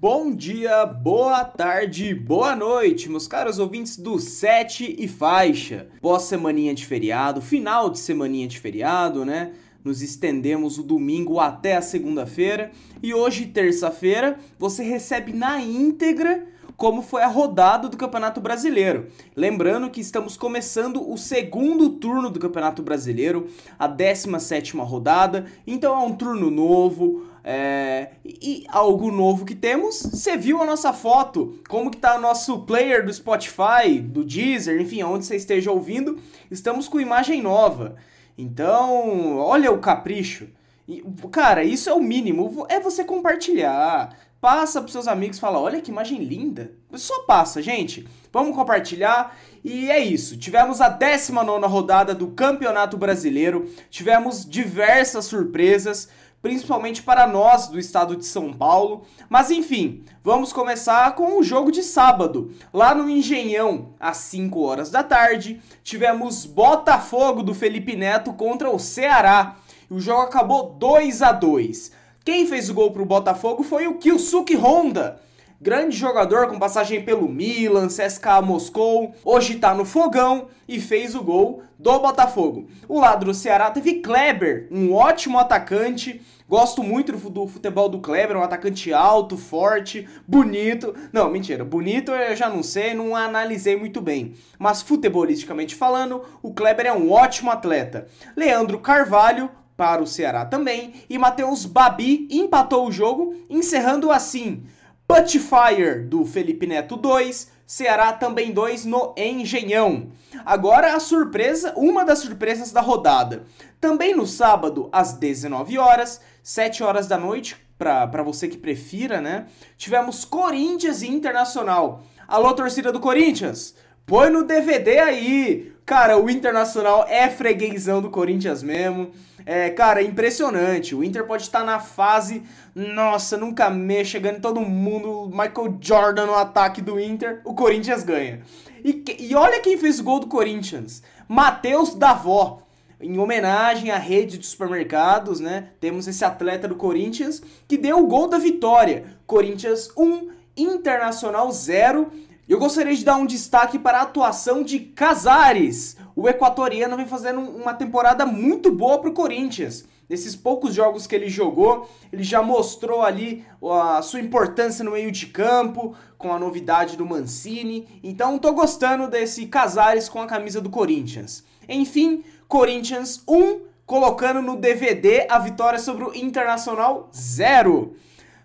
Bom dia, boa tarde, boa noite, meus caros ouvintes do Sete e Faixa. Pós-semaninha de feriado, final de semaninha de feriado, né? Nos estendemos o domingo até a segunda-feira e hoje, terça-feira, você recebe na íntegra como foi a rodada do Campeonato Brasileiro. Lembrando que estamos começando o segundo turno do Campeonato Brasileiro, a 17ª rodada, então é um turno novo, é, e algo novo que temos, você viu a nossa foto, como que tá o nosso player do Spotify, do Deezer, enfim, onde você esteja ouvindo, estamos com imagem nova. Então, olha o capricho. E, cara, isso é o mínimo, é você compartilhar. Passa pros seus amigos, fala, olha que imagem linda. Só passa, gente. Vamos compartilhar. E é isso. Tivemos a 19 rodada do Campeonato Brasileiro. Tivemos diversas surpresas, principalmente para nós do estado de São Paulo. Mas enfim, vamos começar com o jogo de sábado. Lá no Engenhão, às 5 horas da tarde, tivemos Botafogo do Felipe Neto contra o Ceará. E o jogo acabou 2 a 2 quem fez o gol pro Botafogo foi o Kyusuke Honda. Grande jogador com passagem pelo Milan, CSKA Moscou, hoje tá no fogão e fez o gol do Botafogo. O lado do Ceará teve Kleber, um ótimo atacante. Gosto muito do futebol do Kleber, um atacante alto, forte, bonito. Não, mentira, bonito eu já não sei, não analisei muito bem. Mas futebolisticamente falando, o Kleber é um ótimo atleta. Leandro Carvalho, para o Ceará também, e Matheus Babi empatou o jogo, encerrando assim Putfire do Felipe Neto 2, Ceará também 2 no Engenhão. Agora a surpresa, uma das surpresas da rodada. Também no sábado, às 19 horas, 7 horas da noite, para você que prefira, né? Tivemos Corinthians e Internacional. Alô, torcida do Corinthians! Põe no DVD aí! Cara, o Internacional é freguesão do Corinthians mesmo. É, cara, é impressionante. O Inter pode estar na fase, nossa, nunca mexa, chegando todo mundo, Michael Jordan no ataque do Inter, o Corinthians ganha. E, e olha quem fez o gol do Corinthians: Matheus Davó. Em homenagem à rede de supermercados, né? Temos esse atleta do Corinthians que deu o gol da vitória. Corinthians 1, Internacional 0. Eu gostaria de dar um destaque para a atuação de Casares. O equatoriano vem fazendo uma temporada muito boa para o Corinthians. Nesses poucos jogos que ele jogou, ele já mostrou ali a sua importância no meio de campo, com a novidade do Mancini. Então, tô gostando desse Casares com a camisa do Corinthians. Enfim, Corinthians 1, colocando no DVD a vitória sobre o Internacional 0.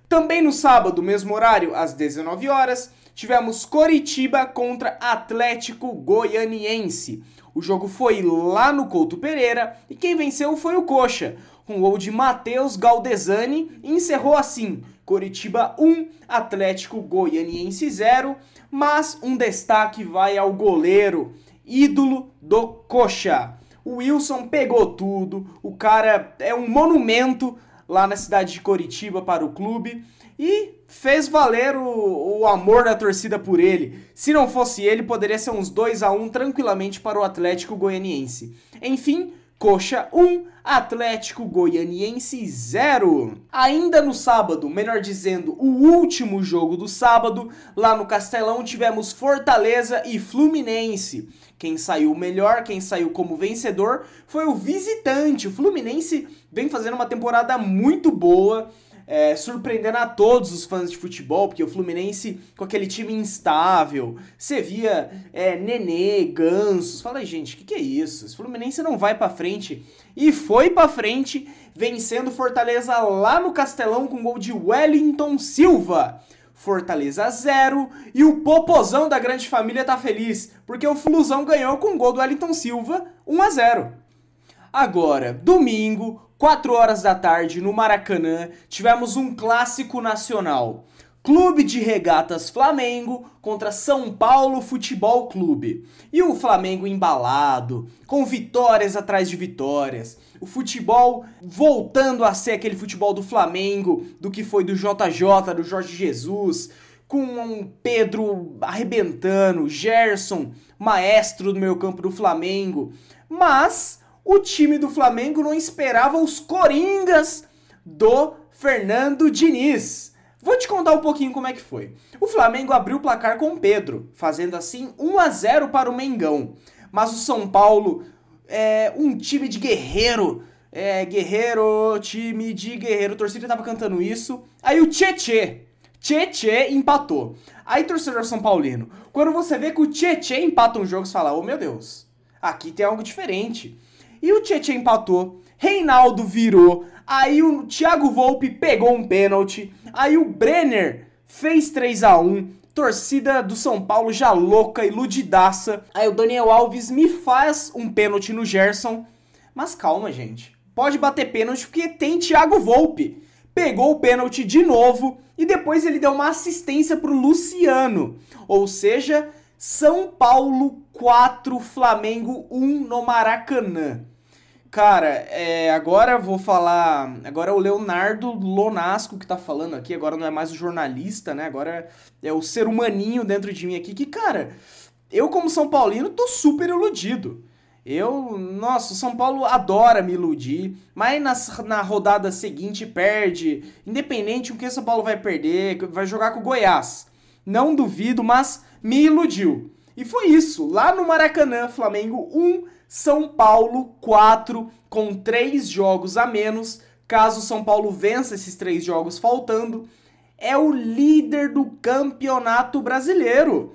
Também no sábado, mesmo horário, às 19 horas, tivemos Coritiba contra Atlético Goianiense. O jogo foi lá no Couto Pereira e quem venceu foi o Coxa, com gol de Matheus Galdesani e encerrou assim: Coritiba 1, Atlético Goianiense 0, mas um destaque vai ao goleiro, ídolo do Coxa. O Wilson pegou tudo, o cara é um monumento lá na cidade de Coritiba para o clube e fez valer o, o, amor da torcida por ele. Se não fosse ele, poderia ser uns 2 a 1 tranquilamente para o Atlético Goianiense. Enfim, Coxa 1, Atlético Goianiense 0. Ainda no sábado, melhor dizendo, o último jogo do sábado, lá no Castelão tivemos Fortaleza e Fluminense. Quem saiu melhor, quem saiu como vencedor foi o visitante. O Fluminense vem fazendo uma temporada muito boa é, surpreendendo a todos os fãs de futebol, porque o Fluminense com aquele time instável, você via é, Nenê, Gansos, fala gente, o que, que é isso? O Fluminense não vai para frente e foi para frente, vencendo Fortaleza lá no Castelão com gol de Wellington Silva. Fortaleza 0 e o popozão da grande família tá feliz, porque o Flusão ganhou com o gol do Wellington Silva 1 a 0. Agora, domingo, 4 horas da tarde, no Maracanã, tivemos um clássico nacional. Clube de Regatas Flamengo contra São Paulo Futebol Clube. E o Flamengo embalado, com vitórias atrás de vitórias. O futebol voltando a ser aquele futebol do Flamengo, do que foi do JJ, do Jorge Jesus, com um Pedro arrebentando, Gerson, maestro do meio campo do Flamengo. Mas o time do Flamengo não esperava os coringas do Fernando Diniz. Vou te contar um pouquinho como é que foi. O Flamengo abriu o placar com o Pedro, fazendo assim 1 a 0 para o Mengão. Mas o São Paulo é um time de guerreiro. É, guerreiro, time de guerreiro. A torcida tava cantando isso. Aí o Tietê, Tietê empatou. Aí, torcedor São Paulino, quando você vê que o Tietê empata um jogo, você fala, oh meu Deus, aqui tem algo diferente. E o Tietê empatou, Reinaldo virou, aí o Thiago Volpe pegou um pênalti, aí o Brenner fez 3 a 1 torcida do São Paulo já louca, iludidaça. Aí o Daniel Alves me faz um pênalti no Gerson. Mas calma, gente. Pode bater pênalti porque tem Thiago Volpe. Pegou o pênalti de novo e depois ele deu uma assistência pro Luciano. Ou seja, São Paulo 4, Flamengo 1 no Maracanã. Cara, é, agora vou falar. Agora é o Leonardo Lonasco que tá falando aqui. Agora não é mais o jornalista, né? Agora é o ser humaninho dentro de mim aqui. Que, cara, eu, como São Paulino, tô super iludido. Eu, nossa, o São Paulo adora me iludir, mas na, na rodada seguinte perde. Independente o que o São Paulo vai perder, vai jogar com o Goiás. Não duvido, mas me iludiu. E foi isso. Lá no Maracanã, Flamengo 1, São Paulo 4, com três jogos a menos. Caso São Paulo vença esses três jogos faltando, é o líder do campeonato brasileiro.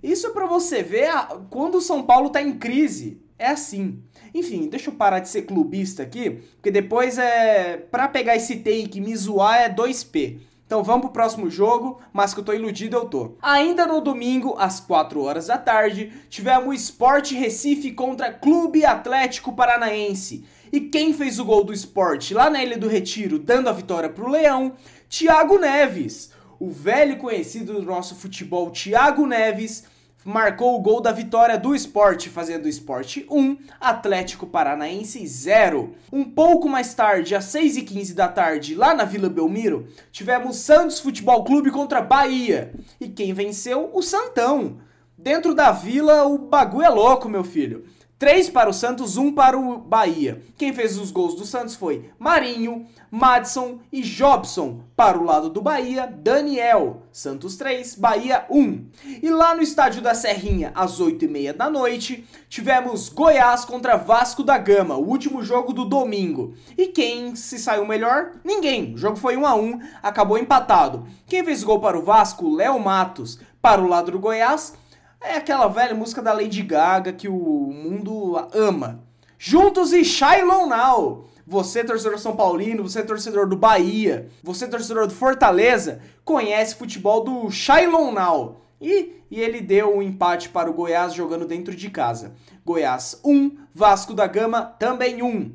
Isso é para você ver quando o São Paulo tá em crise. É assim. Enfim, deixa eu parar de ser clubista aqui, porque depois é. Pra pegar esse take e me zoar é 2P. Então vamos pro próximo jogo, mas que eu tô iludido eu tô. Ainda no domingo, às 4 horas da tarde, tivemos Sport Recife contra Clube Atlético Paranaense. E quem fez o gol do Sport lá na Ilha do Retiro, dando a vitória pro Leão? Thiago Neves. O velho conhecido do nosso futebol, Thiago Neves, marcou o gol da vitória do esporte, fazendo o esporte 1, Atlético Paranaense 0. Um pouco mais tarde, às 6h15 da tarde, lá na Vila Belmiro, tivemos Santos Futebol Clube contra Bahia. E quem venceu? O Santão. Dentro da vila, o bagulho é louco, meu filho. 3 para o Santos, 1 para o Bahia. Quem fez os gols do Santos foi Marinho, Madison e Jobson. Para o lado do Bahia, Daniel. Santos 3, Bahia 1. E lá no estádio da Serrinha, às 8h30 da noite, tivemos Goiás contra Vasco da Gama, o último jogo do domingo. E quem se saiu melhor? Ninguém. O jogo foi 1 a 1 acabou empatado. Quem fez gol para o Vasco? Léo Matos. Para o lado do Goiás, é aquela velha música da Lady Gaga que o mundo ama. Juntos e Shailon Now. Você, torcedor São Paulino, você, torcedor do Bahia, você, torcedor do Fortaleza, conhece futebol do Shailon Now. E, e ele deu um empate para o Goiás jogando dentro de casa. Goiás 1, Vasco da Gama também 1.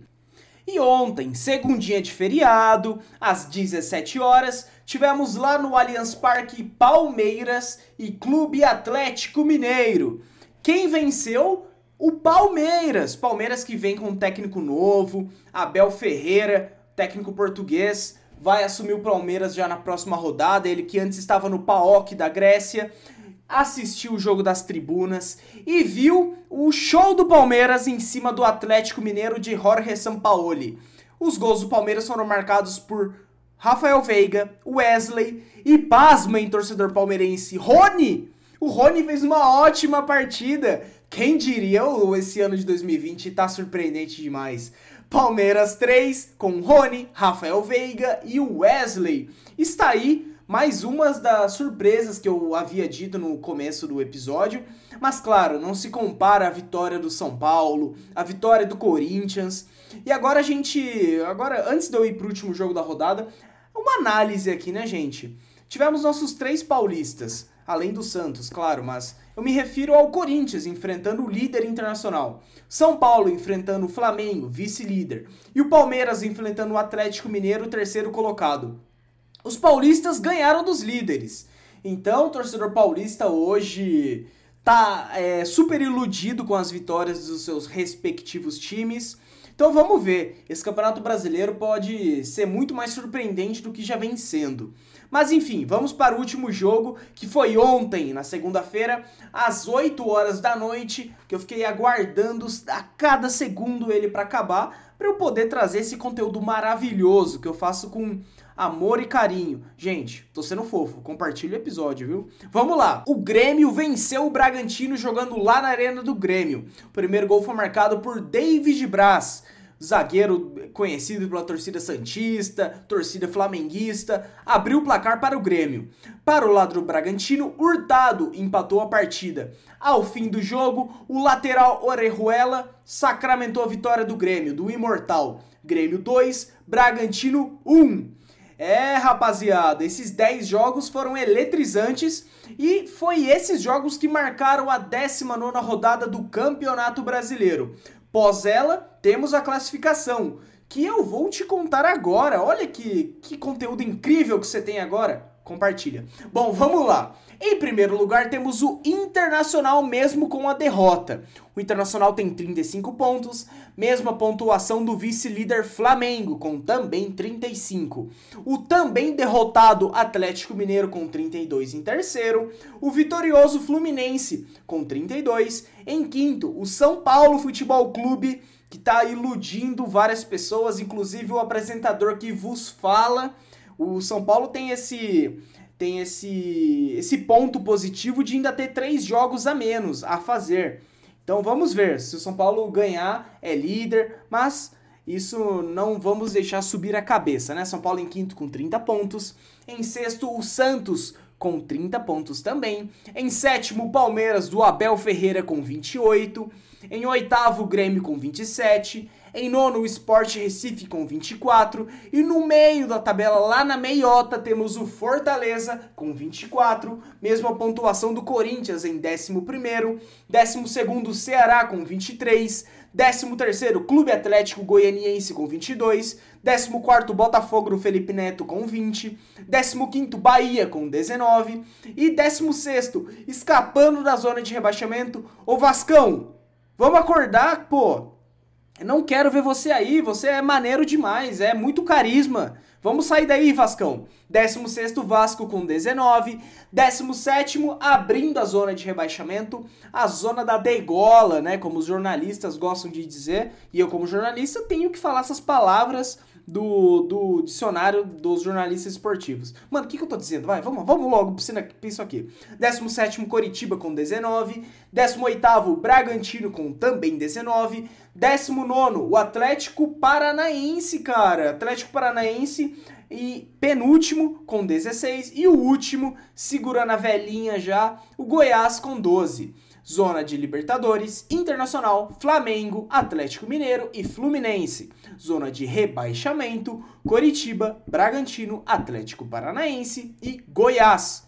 E ontem, segundinha de feriado, às 17 horas, tivemos lá no Allianz Parque Palmeiras e Clube Atlético Mineiro. Quem venceu? O Palmeiras. Palmeiras que vem com um técnico novo, Abel Ferreira, técnico português, vai assumir o Palmeiras já na próxima rodada. Ele que antes estava no PAOK da Grécia assistiu o jogo das tribunas e viu o show do Palmeiras em cima do Atlético Mineiro de Jorge Sampaoli. Os gols do Palmeiras foram marcados por Rafael Veiga, Wesley e pasmem, torcedor palmeirense, Rony! O Rony fez uma ótima partida. Quem diria, esse ano de 2020 tá surpreendente demais. Palmeiras 3 com Rony, Rafael Veiga e Wesley. Está aí mais umas das surpresas que eu havia dito no começo do episódio. Mas claro, não se compara a vitória do São Paulo, a vitória do Corinthians. E agora a gente, agora antes de eu ir pro último jogo da rodada, uma análise aqui, né, gente? Tivemos nossos três paulistas, além do Santos, claro, mas eu me refiro ao Corinthians enfrentando o líder internacional, São Paulo enfrentando o Flamengo, vice-líder, e o Palmeiras enfrentando o Atlético Mineiro, terceiro colocado. Os paulistas ganharam dos líderes. Então, o torcedor paulista hoje tá é, super iludido com as vitórias dos seus respectivos times. Então vamos ver, esse Campeonato Brasileiro pode ser muito mais surpreendente do que já vem sendo. Mas enfim, vamos para o último jogo, que foi ontem, na segunda-feira, às 8 horas da noite, que eu fiquei aguardando a cada segundo ele para acabar, para eu poder trazer esse conteúdo maravilhoso que eu faço com amor e carinho. Gente, tô sendo fofo, compartilha o episódio, viu? Vamos lá. O Grêmio venceu o Bragantino jogando lá na Arena do Grêmio. O primeiro gol foi marcado por David Braz zagueiro conhecido pela torcida santista, torcida flamenguista, abriu o placar para o Grêmio. Para o lado do Bragantino, Hurtado empatou a partida. Ao fim do jogo, o lateral Orejuela sacramentou a vitória do Grêmio, do Imortal. Grêmio 2, Bragantino 1. É, rapaziada, esses 10 jogos foram eletrizantes e foi esses jogos que marcaram a 19ª rodada do Campeonato Brasileiro. Pós ela, temos a classificação, que eu vou te contar agora. Olha que, que conteúdo incrível que você tem agora. Compartilha. Bom, vamos lá. Em primeiro lugar, temos o Internacional, mesmo com a derrota. O Internacional tem 35 pontos, mesma pontuação do vice-líder Flamengo, com também 35. O também derrotado Atlético Mineiro, com 32 em terceiro. O vitorioso Fluminense, com 32. Em quinto, o São Paulo Futebol Clube, que está iludindo várias pessoas, inclusive o apresentador que vos fala. O São Paulo tem esse tem esse, esse ponto positivo de ainda ter três jogos a menos a fazer. Então vamos ver, se o São Paulo ganhar, é líder, mas isso não vamos deixar subir a cabeça, né? São Paulo em quinto com 30 pontos, em sexto o Santos com 30 pontos também, em sétimo Palmeiras do Abel Ferreira com 28, em oitavo Grêmio com 27, em nono, o Sport Recife com 24. E no meio da tabela, lá na meiota, temos o Fortaleza com 24. Mesma pontuação do Corinthians em 11. Décimo segundo, Ceará com 23. 13 terceiro, Clube Atlético Goianiense com 22. 14 quarto, Botafogo do Felipe Neto com 20. 15 quinto, Bahia com 19. E 16 sexto, escapando da zona de rebaixamento, o Vascão. Vamos acordar, pô. Não quero ver você aí, você é maneiro demais, é muito carisma. Vamos sair daí, Vascão. 16 Vasco com 19. 17 abrindo a zona de rebaixamento, a zona da degola, né? Como os jornalistas gostam de dizer. E eu, como jornalista, tenho que falar essas palavras do, do dicionário dos jornalistas esportivos. Mano, o que, que eu tô dizendo? Vai, vamos, vamos logo pra isso aqui. 17 Coritiba com 19. 18 Bragantino com também 19. 19 o Atlético Paranaense, cara. Atlético Paranaense e penúltimo com 16 e o último, segurando a velhinha já, o Goiás com 12. Zona de Libertadores, Internacional, Flamengo, Atlético Mineiro e Fluminense. Zona de rebaixamento, Coritiba, Bragantino, Atlético Paranaense e Goiás.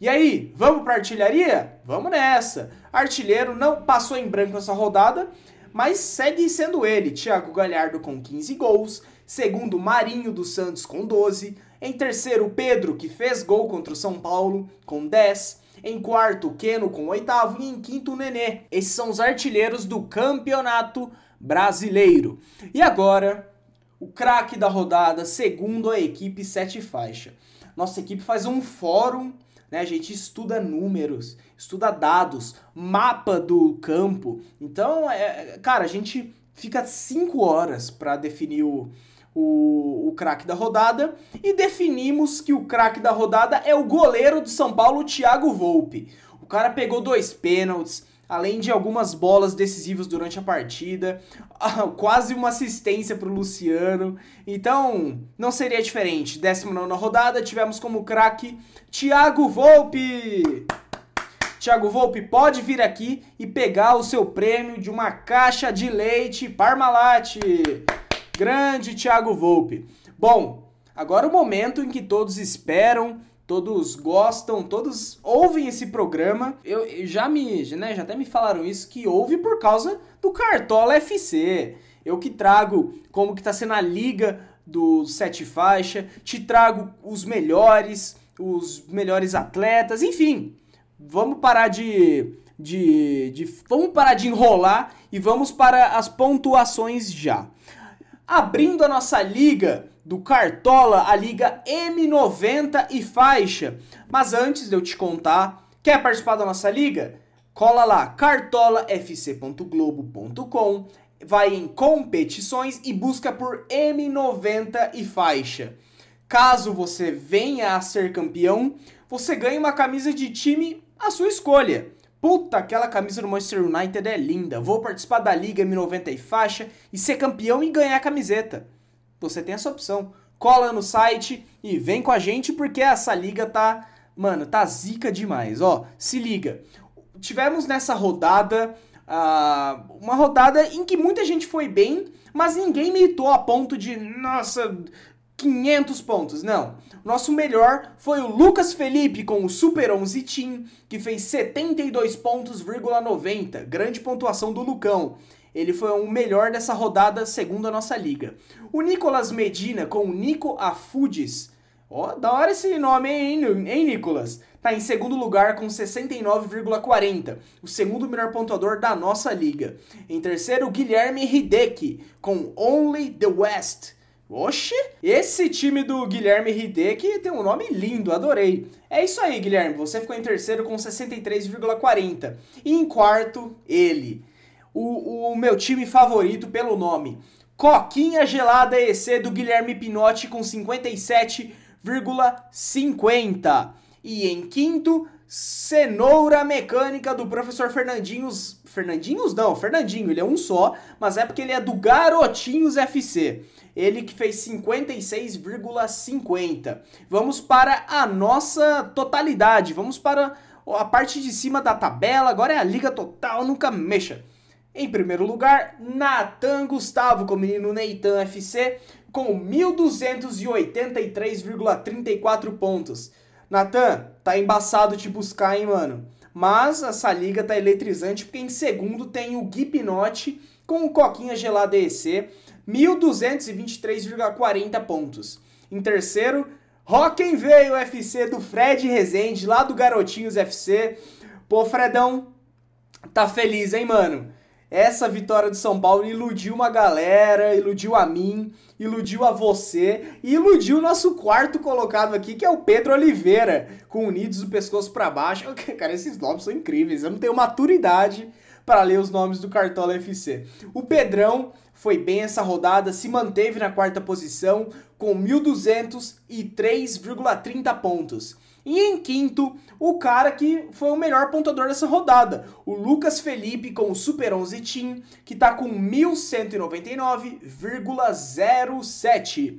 E aí, vamos para artilharia? Vamos nessa. Artilheiro não passou em branco essa rodada, mas segue sendo ele, Thiago Galhardo com 15 gols, segundo Marinho dos Santos com 12, em terceiro Pedro, que fez gol contra o São Paulo, com 10, em quarto, Keno com oitavo. E em quinto, Nenê. Esses são os artilheiros do campeonato brasileiro. E agora, o craque da rodada, segundo a equipe Sete Faixa. Nossa equipe faz um fórum, né? A gente estuda números, estuda dados, mapa do campo. Então, é, cara, a gente fica cinco horas para definir o o, o craque da rodada e definimos que o craque da rodada é o goleiro do São Paulo, Thiago Volpe. O cara pegou dois pênaltis, além de algumas bolas decisivas durante a partida, quase uma assistência para o Luciano. Então, não seria diferente. 19 rodada, tivemos como craque Thiago Volpe. Thiago Volpe pode vir aqui e pegar o seu prêmio de uma caixa de leite Parmalat. Grande Thiago Volpe. Bom, agora o momento em que todos esperam, todos gostam, todos ouvem esse programa. Eu, eu já me, né, já até me falaram isso que ouve por causa do Cartola FC. Eu que trago como que tá sendo a liga do sete faixa, te trago os melhores, os melhores atletas, enfim. Vamos parar de de, de vamos parar de enrolar e vamos para as pontuações já abrindo a nossa liga do Cartola, a liga M90 e faixa. Mas antes de eu te contar, quer participar da nossa liga? Cola lá cartolafc.globo.com, vai em competições e busca por M90 e faixa. Caso você venha a ser campeão, você ganha uma camisa de time à sua escolha. Puta, aquela camisa do Manchester United é linda. Vou participar da Liga M90 e faixa e ser campeão e ganhar a camiseta. Você tem essa opção. Cola no site e vem com a gente porque essa liga tá, mano, tá zica demais. Ó, se liga. Tivemos nessa rodada uh, uma rodada em que muita gente foi bem, mas ninguém mitou a ponto de, nossa, 500 pontos. Não. Nosso melhor foi o Lucas Felipe com o Super 11 Team, que fez 72 pontos,90. Grande pontuação do Lucão. Ele foi o melhor dessa rodada, segundo a nossa liga. O Nicolas Medina com o Nico Afudes. Ó, oh, da hora esse nome, hein, hein Nicolas? Tá em segundo lugar com 69,40, o segundo melhor pontuador da nossa liga. Em terceiro, Guilherme Hideki com Only the West. Oxe, esse time do Guilherme Hideki tem um nome lindo, adorei. É isso aí, Guilherme, você ficou em terceiro com 63,40. E em quarto, ele, o, o meu time favorito pelo nome, Coquinha Gelada EC do Guilherme Pinotti com 57,50. E em quinto, Cenoura Mecânica do professor Fernandinhos. Fernandinhos não, Fernandinho, ele é um só, mas é porque ele é do Garotinhos FC. Ele que fez 56,50. Vamos para a nossa totalidade, vamos para a parte de cima da tabela. Agora é a liga total, nunca mexa. Em primeiro lugar, Natan Gustavo com o menino Neitan FC com 1.283,34 pontos. Natan, tá embaçado te buscar, hein, mano? Mas essa liga tá eletrizante porque em segundo tem o Gui com o Coquinha Gelada EC, 1.223,40 pontos. Em terceiro, Rock'n Veio FC do Fred Rezende, lá do Garotinhos FC. Pô, Fredão, tá feliz, hein, mano? Essa vitória do São Paulo iludiu uma galera, iludiu a mim, iludiu a você e iludiu o nosso quarto colocado aqui, que é o Pedro Oliveira, com unidos do pescoço para baixo. Cara, esses nomes são incríveis. Eu não tenho maturidade para ler os nomes do Cartola FC. O Pedrão foi bem essa rodada, se manteve na quarta posição com 1.203,30 pontos. E em quinto, o cara que foi o melhor pontuador dessa rodada, o Lucas Felipe com o Super 11 Team, que está com 1199,07.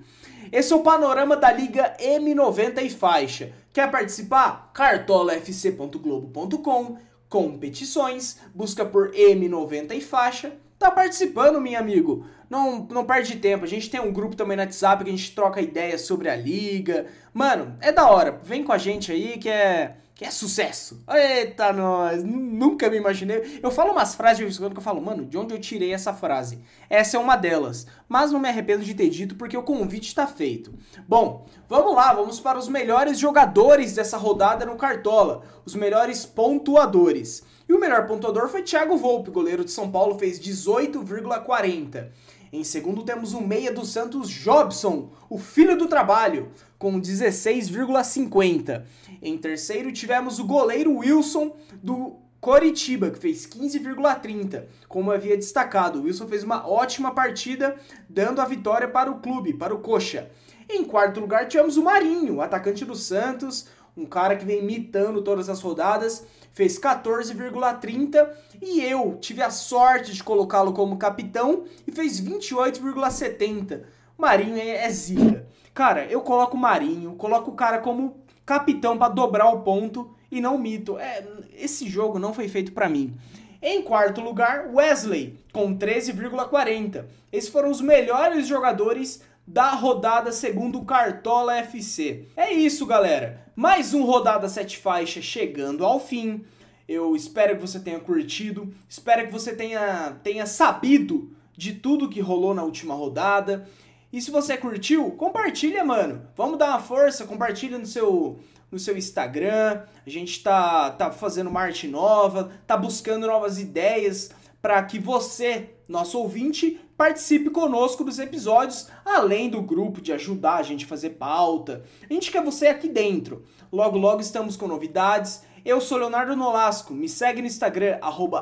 Esse é o panorama da Liga M90 e faixa. Quer participar? cartolafc.globo.com, competições, busca por M90 e faixa tá participando, meu amigo. Não, não perde tempo. A gente tem um grupo também no WhatsApp que a gente troca ideias sobre a liga. Mano, é da hora. Vem com a gente aí que é que é sucesso. Eita, nós! Nunca me imaginei. Eu falo umas frases de vez em quando que eu falo, mano, de onde eu tirei essa frase? Essa é uma delas. Mas não me arrependo de ter dito porque o convite está feito. Bom, vamos lá, vamos para os melhores jogadores dessa rodada no Cartola. Os melhores pontuadores. E o melhor pontuador foi Thiago Volpe, goleiro de São Paulo, fez 18,40. Em segundo temos o meia do Santos, Jobson, o filho do trabalho, com 16,50. Em terceiro tivemos o goleiro Wilson do Coritiba, que fez 15,30. Como havia destacado, o Wilson fez uma ótima partida, dando a vitória para o clube, para o Coxa. Em quarto lugar tivemos o Marinho, atacante do Santos, um cara que vem imitando todas as rodadas, fez 14,30 e eu tive a sorte de colocá-lo como capitão e fez 28,70. Marinho é, é zica. Cara, eu coloco o Marinho, coloco o cara como capitão para dobrar o ponto e não mito. É, esse jogo não foi feito para mim. Em quarto lugar, Wesley, com 13,40. Esses foram os melhores jogadores da rodada segundo o Cartola FC. É isso, galera. Mais um rodada sete faixas chegando ao fim. Eu espero que você tenha curtido, espero que você tenha, tenha sabido de tudo que rolou na última rodada. E se você curtiu, compartilha, mano. Vamos dar uma força, compartilha no seu no seu Instagram. A gente tá tá fazendo uma arte nova, tá buscando novas ideias para que você, nosso ouvinte, participe conosco dos episódios, além do grupo de ajudar a gente a fazer pauta. A gente quer você aqui dentro. Logo, logo estamos com novidades. Eu sou Leonardo Nolasco, me segue no Instagram,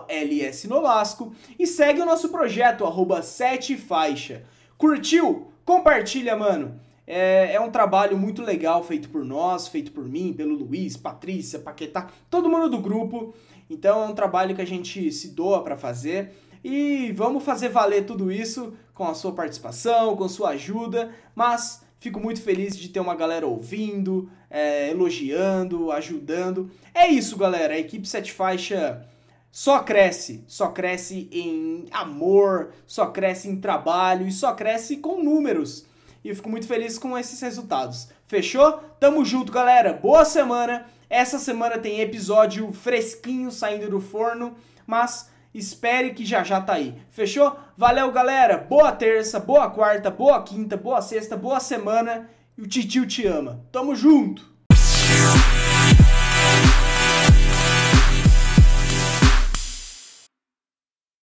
lsnolasco, e segue o nosso projeto, arroba 7faixa. Curtiu? Compartilha, mano! É, é, um trabalho muito legal feito por nós, feito por mim, pelo Luiz, Patrícia, Paquetá, todo mundo do grupo. Então é um trabalho que a gente se doa para fazer e vamos fazer valer tudo isso com a sua participação, com sua ajuda, mas fico muito feliz de ter uma galera ouvindo, é, elogiando, ajudando. É isso, galera. A equipe Sete Faixa só cresce, só cresce em amor, só cresce em trabalho e só cresce com números. E eu fico muito feliz com esses resultados. Fechou? Tamo junto, galera. Boa semana. Essa semana tem episódio fresquinho saindo do forno, mas espere que já já tá aí. Fechou? Valeu, galera. Boa terça, boa quarta, boa quinta, boa sexta, boa semana. E o titio te ama. Tamo junto.